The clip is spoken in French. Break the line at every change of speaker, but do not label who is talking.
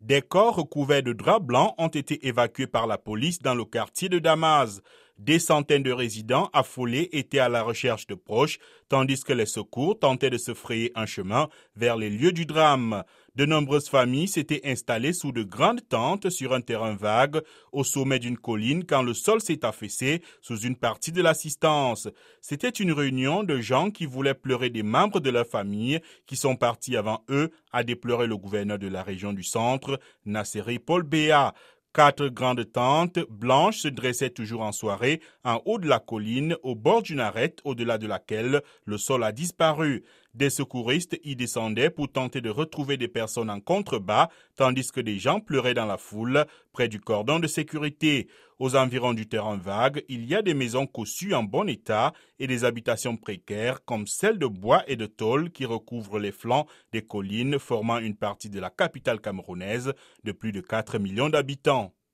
Des corps recouverts de draps blancs ont été évacués par la police dans le quartier de Damas. Des centaines de résidents affolés étaient à la recherche de proches, tandis que les secours tentaient de se frayer un chemin vers les lieux du drame. De nombreuses familles s'étaient installées sous de grandes tentes sur un terrain vague au sommet d'une colline quand le sol s'est affaissé sous une partie de l'assistance. C'était une réunion de gens qui voulaient pleurer des membres de leur famille qui sont partis avant eux, a déploré le gouverneur de la région du centre, Nasseri Paul Béa. Quatre grandes tentes blanches se dressaient toujours en soirée en haut de la colline, au bord d'une arête au-delà de laquelle le sol a disparu. Des secouristes y descendaient pour tenter de retrouver des personnes en contrebas, tandis que des gens pleuraient dans la foule près du cordon de sécurité. Aux environs du terrain vague, il y a des maisons cossues en bon état et des habitations précaires comme celles de bois et de tôle qui recouvrent les flancs des collines formant une partie de la capitale camerounaise de plus de 4 millions d'habitants.